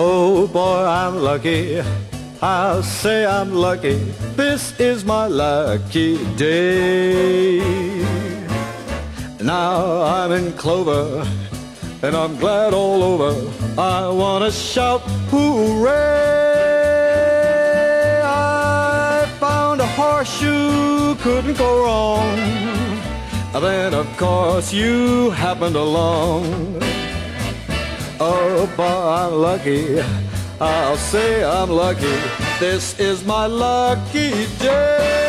Oh boy, I'm lucky. I'll say I'm lucky. This is my lucky day. Now I'm in clover and I'm glad all over. I want to shout hooray! I found a horseshoe, couldn't go wrong. Then of course you happened along. Boy, I'm lucky. I'll say I'm lucky. This is my lucky day.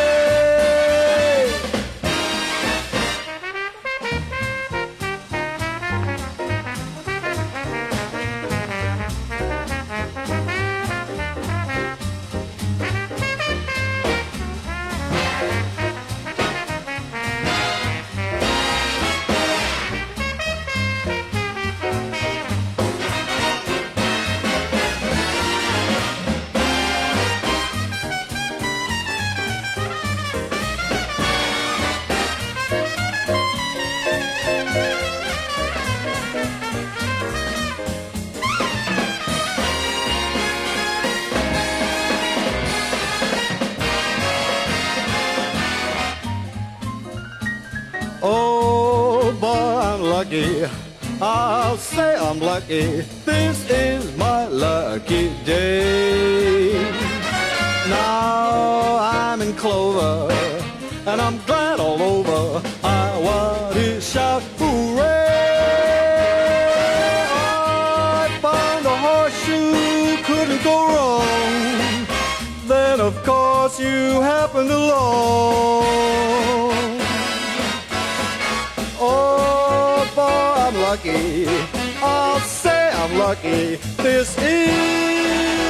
Lucky. I'll say I'm lucky. This is my lucky day. Now I'm in clover, and I'm glad all over. I want to shout hooray! I found a horseshoe, couldn't go wrong. Then, of course, you happened along. Lucky. I'll say I'm lucky. This is